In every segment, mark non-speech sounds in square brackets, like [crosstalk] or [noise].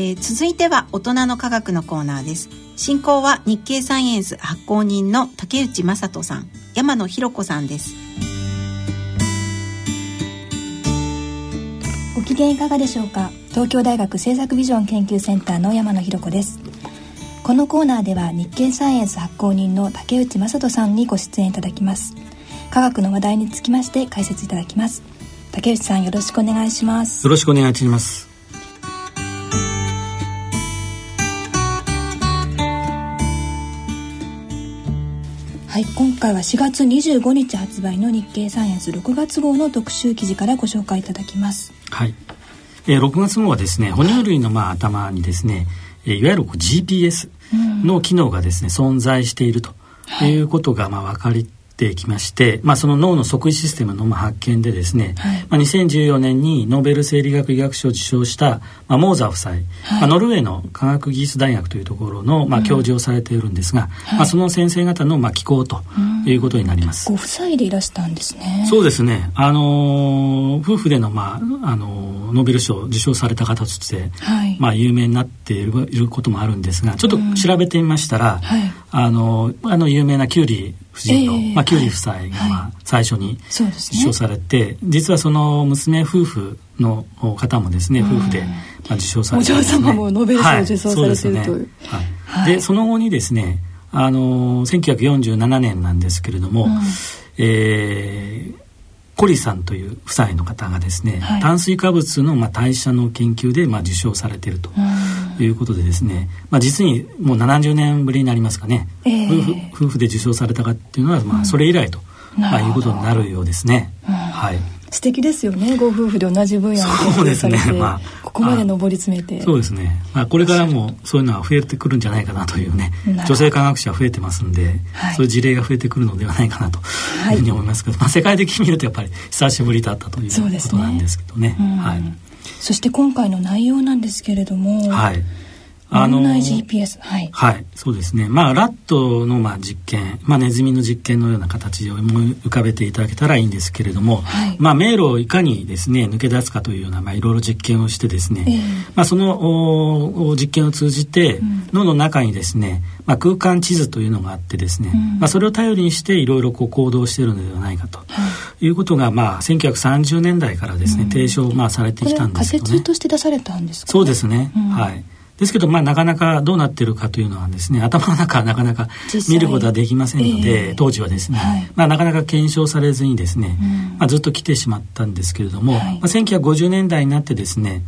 えー、続いては大人の科学のコーナーです。進行は日経サイエンス発行人の竹内正人さん山野博子さんです。ご機嫌いかがでしょうか？東京大学政策ビジョン研究センターの山野博子です。このコーナーでは日経サイエンス発行人の竹内正人さんにご出演いただきます。科学の話題につきまして解説いただきます。竹内さんよろしくお願いします。よろしくお願いしますはい今回は4月25日発売の日経サイエンス6月号の特集記事からご紹介いただきます。はい、えー、6月号はですね哺乳類のまあ頭にですね、えー、いわゆる GPS の機能がですね、存在しているということがまあ分かりてきまして、まあ、その脳の即位システムの発見でですね、はい、まあ、2014年にノーベル生理学医学賞を受賞した、まあ、モーザー夫妻、はい、まあ、ノルウェーの科学技術大学というところの、まあ、教授をされているんですが、うん、まあ、その先生方の、まあ、機構ということになります。ご夫妻でいらしたんですね。そうですね。あの夫婦での、まあ、あのノーベル賞を受賞された方として、はい、まあ、有名になっていることもあるんですがちょっと調べてみましたら、うんはい、あのあの有名なキュウリ夫人の、えー、まあ、キュウリ夫妻が、まあ、最初に受賞されて、ね、実はその娘夫婦の方もですね、夫婦で、まあ、受賞されて、ね、お嬢様もノーベル賞を受賞されているという。はい、でその後にですねあの1947年なんですけれども、うん、えーコリさんという夫妻の方がですね、はい、炭水化物のまあ代謝の研究でまあ受賞されているということでですね、まあ、実にもう70年ぶりになりますかね、えー、夫婦で受賞されたかっていうのはまあそれ以来と、うん、まあ、いうことになるようですね。うん、はい。素敵ですよねご夫婦で同じ分野の研究されて、ねまあ、ここまで上り詰めて。そうですね、まあ、これからもそういうのは増えてくるんじゃないかなというね女性科学者増えてますんで、はい、そういう事例が増えてくるのではないかなというふうに思いますけど、はい、まあ、世界的に見るとやっぱり久しぶりだったということなんですけどね。ね。はい、そして今回の内容なんですけれども、はい。あのはい、はい、そうですね。まあラットのまあ実験、まあ、ネズミの実験のような形を思い浮かべていただけたらいいんですけれども、はい、まあ、迷路をいかにですね抜け出すかというような、まあ、いろいろ実験をしてですね、えー、まあ、その実験を通じて、うん、脳の中にですね、まあ、空間地図というのがあってですね、うん、まあ、それを頼りにしていろいろこう行動しているのではないかと、い。うことが、まあ、1930年代からですね、うん、提唱、まあ、されてきたんですけどね。仮説として出されたんですか、ね、そうですね、はい。ですけど、まあ、なかなかどうなってるかというのはですね頭の中はなかなか見ることはできませんので、えー、当時はですね、はい、まあ、なかなか検証されずにですね、うん、まあ、ずっと来てしまったんですけれども、はい、まあ、1950年代になってですね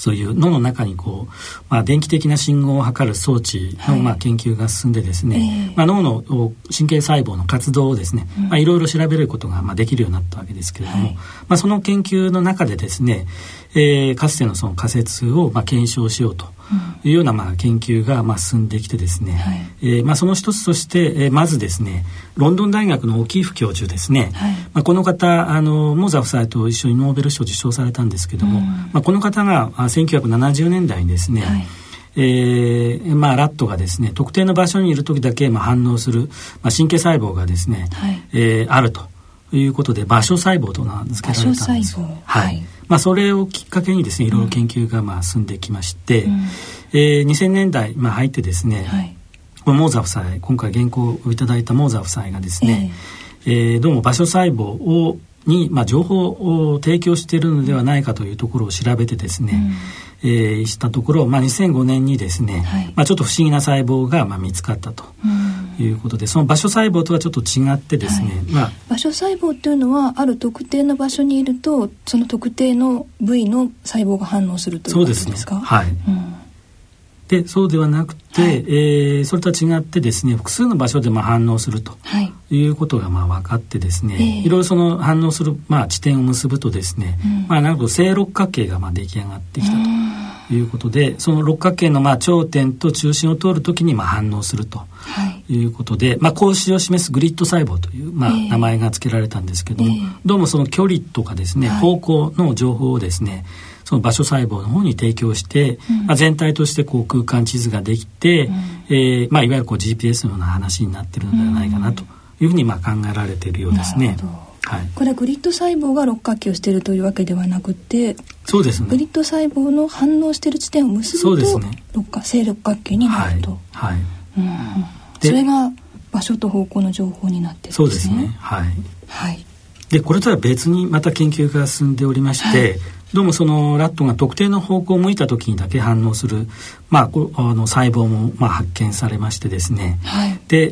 そういう脳の中にこう、まあ、電気的な信号を測る装置の、まあ、研究が進んでですね、まあ、脳の神経細胞の活動をですね、まあ、いろいろ調べることが、まあ、できるようになったわけですけれども、まあ、その研究の中でですね、えー、かつてのその仮説を、まあ、検証しようと。いうようなまあ研究がまあ進んできてですね、はい、えー、まあその一つとして、えー、まずですねロンドン大学のオキーフ教授ですね、はい、まあ、この方あのモーザー夫妻と一緒にノーベル賞を受賞されたんですけども、うん、まあ、この方が1970年代にですね、はい。えーまあ、ラットがですね特定の場所にいる時だけ、まあ、反応する、まあ、神経細胞がですね、はい、えー、あるということで場所細胞と名付けられたんです。はい、まあ、それをきっかけにですねいろいろ研究がまあ進んできまして、うん、えー、2000年代、まあ、入ってですね、はい、このモーザー夫妻今回原稿をいただいたモーザー夫妻がですね、えー、えー、どうも場所細胞をに、まあ、情報を提供しているのではないかというところを調べてですね、うん、えー、したところ、まあ、2005年にですね、はい、まあ、ちょっと不思議な細胞が、まあ、見つかったと。いうことでその場所細胞とはちょっと違ってですね、はい、まあ、場所細胞っていうのはある特定の場所にいるとその特定の部位の細胞が反応するということですか？そうですね。はい、うんでそうではなくて、はい、えー、それとは違ってですね複数の場所でまあ反応するとい。うことがまあ分かってですね、はい、いろいろその反応するまあ地点を結ぶとですね、うん、まあなるほど正六角形がまあ出来上がってきたということでその六角形のまあ頂点と中心を通るときにまあ反応するとい。うことで、はい、まあ格子を示すグリッド細胞というまあ名前が付けられたんですけども、えー、どうもその距離とかですね、方向の情報をですねその場所細胞の方に提供して、うん、まあ、全体としてこう空間地図ができて、うん、えー、まあ、いわゆるこう GPS のような話になってるのではないかなというふうにまあ考えられているようですね。はい、これはグリッド細胞が六角形をしているというわけではなくてそうですね。グリッド細胞の反応している地点を結ぶと、ね、六角正六角形になると、はい、はい、うん、それが場所と方向の情報になってるんですね。そうですね。はい、はい、でこれとは別にまた研究が進んでおりまして、はいどうもそのラットが特定の方向を向いた時にだけ反応する、まあ、あの細胞もまあ発見されましてですね、はい、で、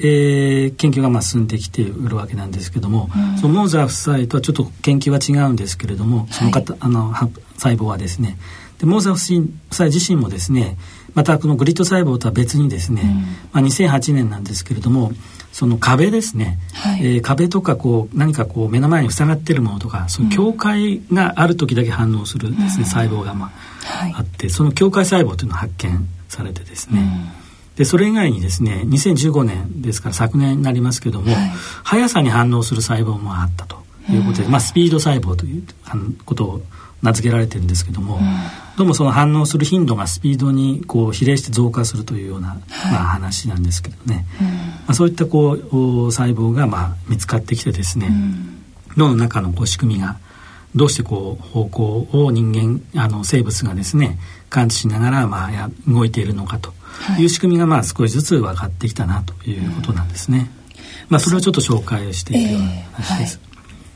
えー、研究がまあ進んできているわけなんですけども、うん、そのモーザー夫妻とはちょっと研究は違うんですけれどもその方、はい、あの細胞はですね。でモーザー夫妻自身もですねまたこのグリッド細胞とは別にですね、うん、まあ、2008年なんですけれどもその壁ですね、はい、えー、壁とかこう何かこう目の前に塞がっているものとかその境界がある時だけ反応するですね、うん、細胞がまあ、はい、あってその境界細胞というのが発見されてですね、うん、でそれ以外にですね2015年ですから昨年になりますけども、はい、速さに反応する細胞もあったということで、うん、まあ、スピード細胞ということを名付けられてるんですけども、うん、どうもその反応する頻度がスピードにこう比例して増加するというような、はい、まあ、話なんですけどね、うん、まあ、そういったこう細胞がまあ見つかってきてですね、うん、脳の中のこう仕組みがどうしてこう方向を人間あの生物がですね感知しながらまあや動いているのかと。い。う仕組みがまあ少しずつ分かってきたなということなんですね。まあ、それをちょっと紹介していくような話です。えーはい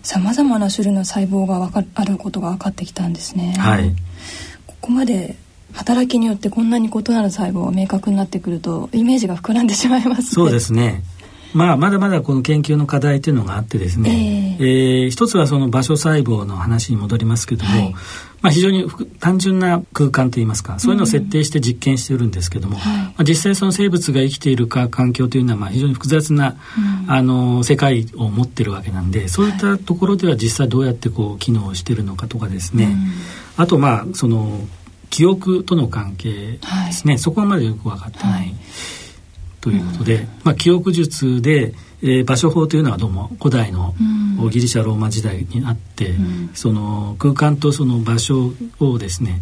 さまざまな種類の細胞がわかあることが分かってきたんですね。はい、ここまで働きによってこんなに異なる細胞が明確になってくるとイメージが膨らんでしまいます、ね、そうですね。まあ、まだまだこの研究の課題というのがあってですね、えー、えー、一つはその場所細胞の話に戻りますけども、はい、まあ、非常に単純な空間といいますかそういうのを設定して実験してるんですけども、うん。まあ、実際その生物が生きているか環境というのはまあ非常に複雑な、うん、あの世界を持ってるわけなんでそういったところでは実際どうやってこう機能してるのかとかですね、うん、あとまあその記憶との関係ですね、はい、そこまでよく分かってない。はいということで、うん、まあ、記憶術で、えー、場所法というのはどうも古代のギリシャローマ時代にあって、うん、その空間とその場所をですね、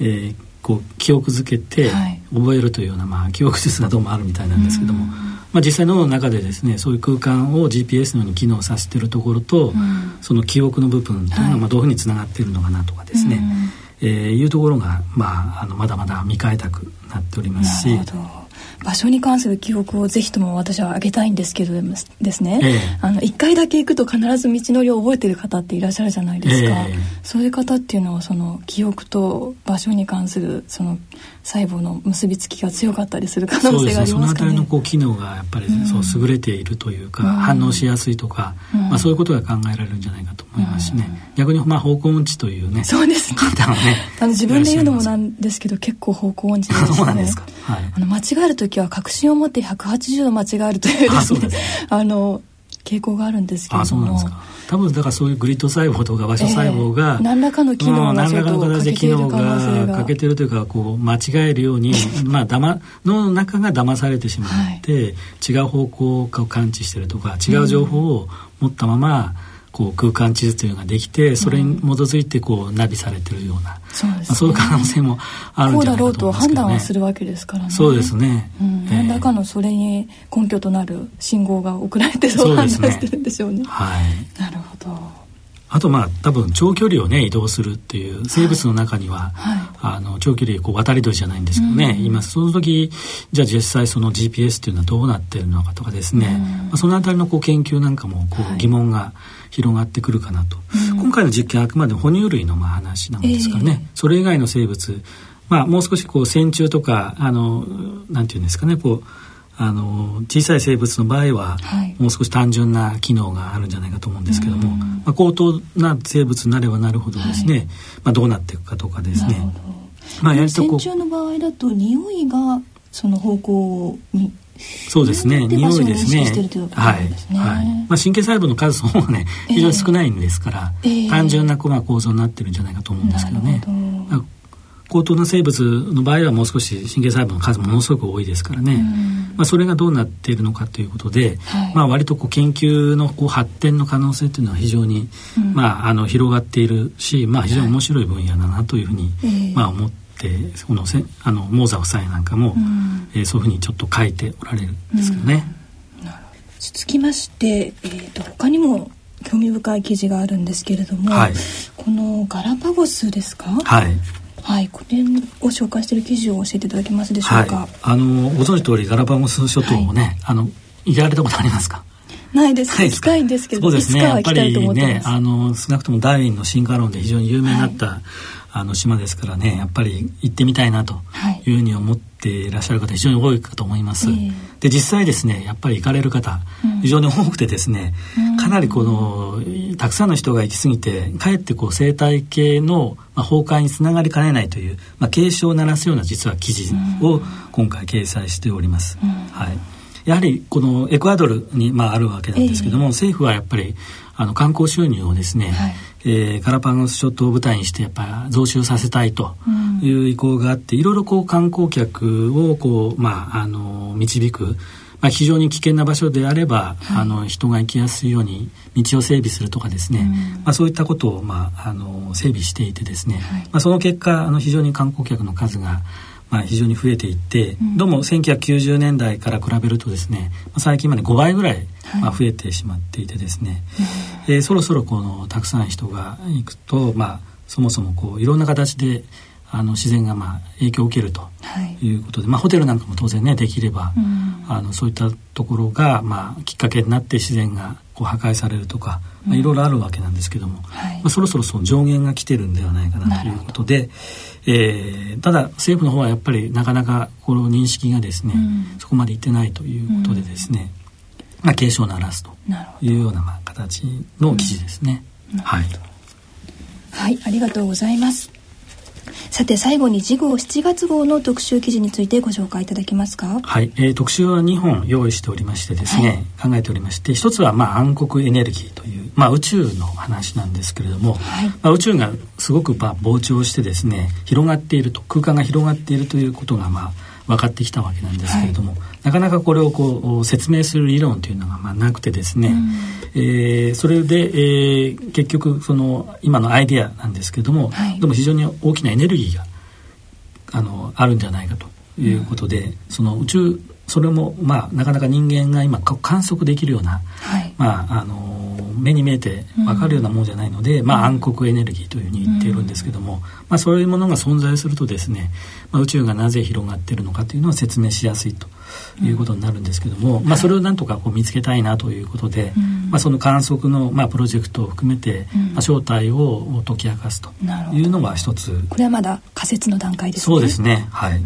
えー、こう記憶づけて覚えるというような、まあ、記憶術がどうもあるみたいなんですけども、うん、まあ、実際脳の中でですねそういう空間を GPS のように機能させてるところと、その記憶の部分というのはまあどういうふうにつながっているのかなとかですね、えー、いうところが、まあ、あのまだまだ見替えたくなっておりますし。場所に関する記憶をぜひとも私はあげたいんですけどですね、ええ、あの1回だけ行くと必ず道のりを覚えてる方っていらっしゃるじゃないですか、え、そういう方っていうのはその記憶と場所に関するその細胞の結びつきが強かったりする可能性がありますかね。そ、ね、のあたりのこう機能がやっぱり、そう優れているというか、うん、反応しやすいとか、うん、まあ、そういうことが考えられるんじゃないかと思いますしね、うん、逆にまあ方向音痴というねそうですね。方ねあの自分で言うのもなんですけど結構方向音痴ですね。[laughs] そうなんですか、はい、あの間違える時は確信を持って180度間違えるというですねあの傾向があるんですけれども。多分だからそういうグリッド細胞とか場所細胞が、えー、何らかの機能がちょっと欠けている可能性が。欠けてるというかこう間違えるように [laughs] まあだま脳の中が騙されてしまって、はい、違う方向を感知してるとか違う情報を持ったまま、うんこう空間地図というのができてそれに基づいてこうナビされてるような、そうですね。まあ、そういう可能性もあるんじゃないかと思いますけど、ね、こうだろうと判断はするわけですからね。そうですね、うん、何らかのそれに根拠となる信号が送られてそう判断してるんでしょうね、ね、はい。なるほど。あとまあ多分長距離をね移動するっていう生物の中には、はい、あの長距離こう渡り鳥じゃないんですけどね、うん、今その時じゃあ実際その GPS っていうのはどうなってるのかとかですね、うん、まあ、そのあたりのこう研究なんかもこう疑問が広がってくるかなと、はい、今回の実験はあくまで哺乳類のまあ話なんですからね、えー、それ以外の生物。まあもう少しこう線虫とかあのなんていうんですかね。こうあの小さい生物の場合は、はい、もう少し単純な機能があるんじゃないかと思うんですけども、まあ、高等な生物になればなるほどですね、はい、まあ、どうなっていくかとかですね。まあ、やりとこうの場合だと匂いがその方向にそうですね。匂いですね。はい。はい。まあ神経細胞の数の方がね、非常に少ないんですから、えー、単純なまあ構造になってるんじゃないかと思うんですけどね。ど高等な生物の場合はもう少し神経細胞の数もものすごく多いですからね、まあ、それがどうなっているのかということで、はい、まあ、割とこう研究のこう発展の可能性というのは非常に、うん、まあ、あの広がっているし、まあ、非常に面白い分野だなというふうに、はい、まあ、思って。このせあのモーザー夫妻なんかも、うん、えー、そういうふうにちょっと書いておられるんですけどね。うん、続きまして、えーと、他にも興味深い記事があるんですけれども、はい、このガラパゴスですか？はい。はい、これを紹介している記事を教えていただけますでしょうか？はい、あのご存知通りガラパゴス諸島をね、はい、あの行かれたことありますか？ないです。行きたいんですけど、そうですね。やっぱりね、あの少なくともダーウィンの進化論で非常に有名になった、はい、あの島ですからね、やっぱり行ってみたいなとい。うふうに思っていらっしゃる方非常に多いかと思います。で実際ですね、やっぱり行かれる方、非常に多くてですね、うん、かなりこのたくさんの人が行き過ぎて、かえってこう生態系の、まあ、崩壊につながりかねないという、まあ、警鐘を鳴らすような実は記事を今回掲載しております。はい。やはりこのエクアドルに、まあ、あるわけなんですけども、えー、政府はやっぱりあの観光収入をですね、はい、えー、ガラパゴス諸島を舞台にしてやっぱ増収させたいという意向があって、うん、いろいろこう観光客をこう、まあ、あの導く、まあ、非常に危険な場所であれば、はい、あの人が行きやすいように道を整備するとかですね、うん、まあ、そういったことを、まあ、あの整備していてですね、はい、まあ、その結果あの非常に観光客の数がまあ、非常に増えていって、うん、どうも1990年代から比べるとですね、まあ、最近まで5倍ぐらい、まあ、増えてしまっていてですね、はい、えー、そろそろこのたくさん人が行くと、まあ、そもそもこういろんな形であの自然がまあ影響を受けるとい。うことで、はい、まあ、ホテルなんかも当然ねできれば、うん、あのそういったところがまあきっかけになって自然がこう破壊されるとか、まあ、いろいろあるわけなんですけども、はい、まあ、そろそろその上限が来てるんではないかなということで、えー、ただ政府の方はやっぱりなかなかこの認識がですね、うん、そこまでいってないということでですね、うん、まあ、警鐘を鳴らすというようなまあ形の記事ですね。はい、はい、ありがとうございます。さて最後に次号7月号の特集記事についてご紹介いただけますか？はい、えー、特集は2本用意しておりましてですね、はい、考えておりまして一つはまあ暗黒エネルギーという、まあ、宇宙の話なんですけれども、はい、まあ、宇宙がすごくまあ膨張してですね広がっていると空間が広がっているということがまあ分かってきたわけなんですけれども、はい、なかなかこれをこう説明する理論というのがまあなくてですね、うん、えー、それで、えー、結局その今のアイデアなんですけれども、はい、でも非常に大きなエネルギーがあのあるんじゃないかということで、うん、その宇宙それもまあなかなか人間が今観測できるような、はい、まああの目に見えて分かるようなものじゃないので、うん、まあ暗黒エネルギーというふうに言っているんですけども、うん、まあそういうものが存在するとですね、まあ、宇宙がなぜ広がっているのかというのを説明しやすいということになるんですけども、うん、まあそれをなんとかこう見つけたいなということで、まあその観測のまあプロジェクトを含めて、まあ正体を解き明かすというのが一つ。これはまだ仮説の段階ですね。そうですね。はい。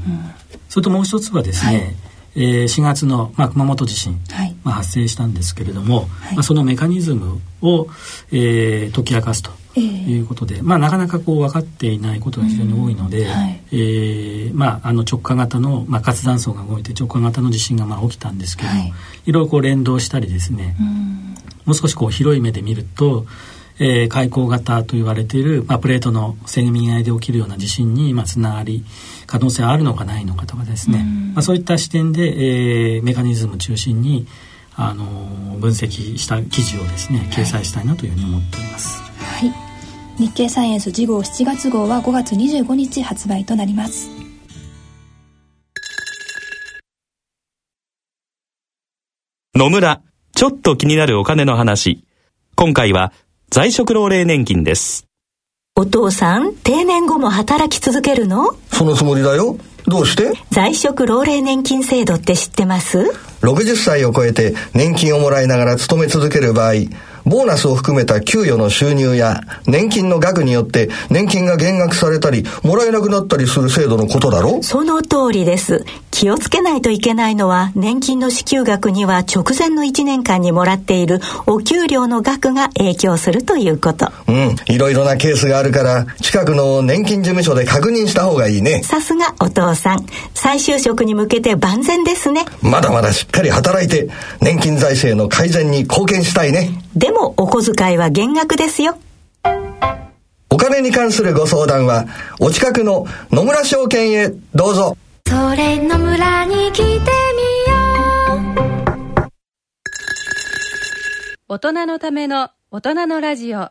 それともう一つはですね。はいえー、4月の、まあ、熊本地震、はい、まあ、発生したんですけれども、はい、まあ、そのメカニズムを、えー、解き明かすということで、えー、まあ、なかなかこう分かっていないことが非常に多いので、はい、えー、まあ、あの直下型の、まあ、活断層が動いて直下型の地震がまあ起きたんですけども、はい、いろいろこう連動したりですね、もう少しこう広い目で見るとえー、海溝型と言われている、まあ、プレートのせめ合いで起きるような地震に、まあ、つながり可能性あるのかないのかとかですね、まあ、そういった視点で、えー、メカニズム中心にあの分析した記事をですね掲載したいなというふうに思っております。はい、日経サイエンス次号7月号は5月25日発売となります。野村、ちょっと気になるお金の話。今回は在職老齢年金です。お父さん、定年後も働き続けるの？そのつもりだよ。どうして？在職老齢年金制度って知ってます？60歳を超えて年金をもらいながら勤め続ける場合、ボーナスを含めた給与の収入や年金の額によって年金が減額されたり、もらえなくなったりする制度のことだろその通りです。気をつけないといけないのは、年金の支給額には直前の1年間にもらっているお給料の額が影響するということ。うん、いろいろなケースがあるから、近くの年金事務所で確認した方がいいね。さすがお父さん。再就職に向けて万全ですね。まだまだしっかり働いて、年金財政の改善に貢献したいね。でもお小遣いは減額ですよ。お金に関するご相談は、お近くの野村証券へどうぞ。それ野村に来てみよう。大人のための大人のラジオ。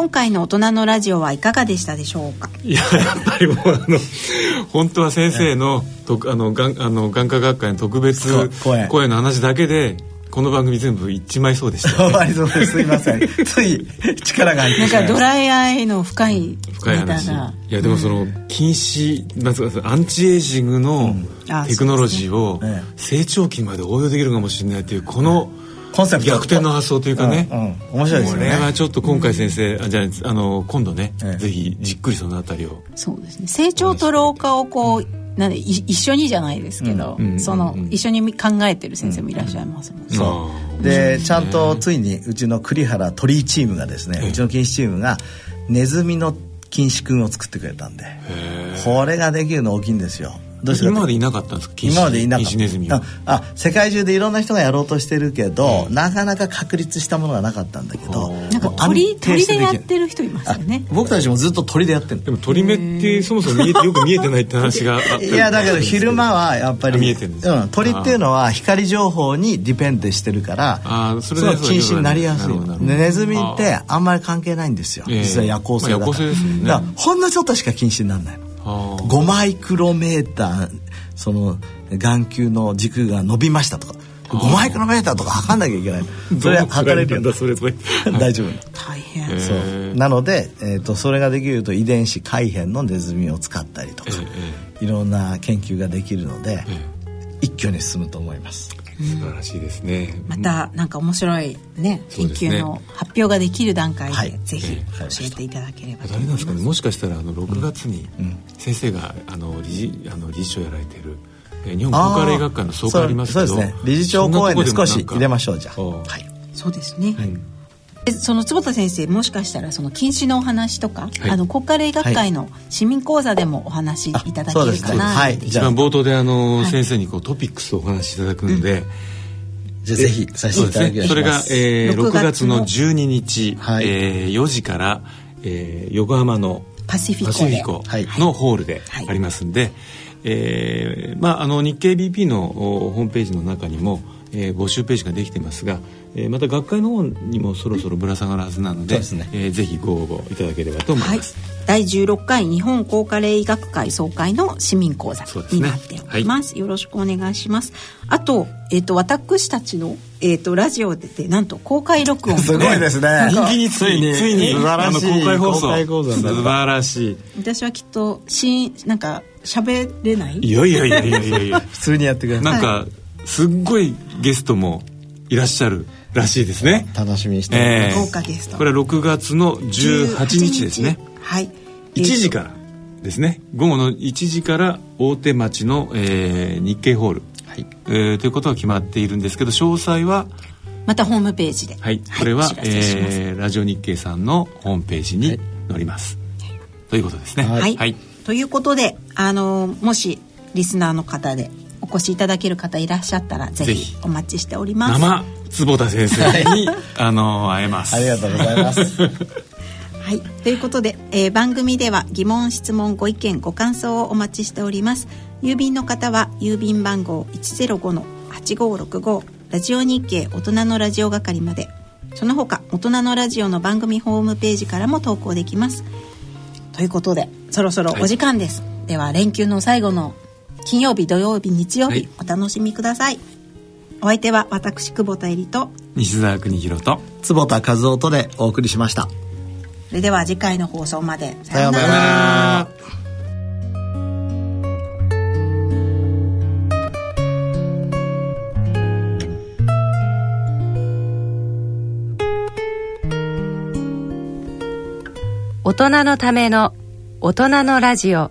今回の大人のラジオはいかがでしたでしょうか？いややっぱりもうあの [laughs] 本当は先生のとあの眼あの眼科学会の特別声。の話だけでこの番組全部一枚そうでした、ね、[laughs] 終わりそうです。すいません。つい [laughs] 力が入ってなんかドライアイの深い深い話。いやでもその禁止なんつうかアンチエイジングのテクノロジーを成長期まで応用できるかもしれないというこの、コンセプト。逆転の発想というかね、うんうん、面白いですね。これはちょっと今回先生、うん、あじゃあの今度ね、ええ、ぜひじっくりそのあたりを。そうですね。成長と老化をこう、なんで一緒にじゃないですけど、うん、その、一緒に考えてる先生もいらっしゃいますもん、そう。でちゃんとついにうちの栗原鳥居チームがですねうちの禁止チームがネズミの禁止君を作ってくれたんで。これができるの大きいんですよどうして。今までいなかったんですか？今までいなかった。あ世界中でいろんな人がやろうとしてるけど、うん、なかなか確立したものがなかったんだけどなんか鳥鳥でやってる人いますよね。僕たちもずっと鳥でやってるでも鳥目ってそもそも見えてよく見えてないって話があった。いやだけど昼間はやっぱり見えてるんです、うん、鳥っていうのは光情報にディペンドしてるからあそれ禁止になりやすい。ネズミってあんまり関係ないんですよ。実は夜行性だから,、まあ、夜行性ですね、だからほんのちょっとしか禁止にならないの5マイクロメーターその眼球の軸が伸びましたとか。5マイクロメーターとか測んなきゃいけない。[laughs] それは測れるよそれ大丈夫。大変。そう。なので、えーと、それができると遺伝子改変のネズミを使ったりとか、いろんな研究ができるので、一挙に進むと思います素晴らしいですね。またなんか面白いね研究の発表ができる段階で、ぜひ教えていただければと思います、かね。もしかしたらあの6月に先生があの理事あの理事長やられてる日本高カレー学会の総会ありますけどそうですね。理事長講演で少し入れましょうじゃあ。はい。そうですね、はいその坪田先生もしかしたらその禁止のお話とか、はい、あの国家霊学会の市民講座でもお話しいただけるかな、はい、一番冒頭であの、先生にこうトピックスをお話しいただくので、うん。じゃぜひさせていただきます。それが、えー、6月の12日、はい、えー、4時から、えー、横浜のパシフィコのホールでありますんで、はい、えー、まああの日経 BP のホームページの中にも、えー、募集ページができてますが、えー、また学会の方にもそろそろぶら下がるはずなので、ね。えー、ぜひご応募いただければと思います。はい。第16回日本高科霊医学会総会の市民講座になっております、ねはい、よろしくお願いします。あと,、えーと、私たちの、えーと、ラジオででなんと公開録音。[laughs] すごいですね。人気についについに素晴らしい公開放送。素晴らしい。私はきっとしなんか喋れない？いやいやいやいやいやいや。[laughs] 普通にやってください。なんかすっごいゲストもいらっしゃるらしいですね。楽しみにしてえー、豪華ゲスト。これは6月の18日ですね。はい。1時からですね。午後の1時から大手町の、えー、日経ホール、はい。えー、ということが決まっているんですけど詳細は？またホームページで。はい。これは、はい、えー、ラジオ日経さんのホームページに載ります、はい、ということですね。はい、はい、ということであのもしリスナーの方でお越しいただける方いらっしゃったらぜひ。お待ちしております。生坪田先生に [laughs] あの会えます。ありがとうございます。[laughs] はい、ということで、えー、番組では疑問質問ご意見ご感想をお待ちしております。郵便の方は郵便番号105-8565ラジオ日経大人のラジオ係まで。その他大人のラジオの番組ホームページからも投稿できます。ということでそろそろお時間です、はい、では連休の最後の金曜日土曜日日曜日、はい、お楽しみください。お相手は私久保田恵里と西澤邦弘と坪田和夫とでお送りしました。それでは次回の放送まで。さようなら。大人のための大人のラジオ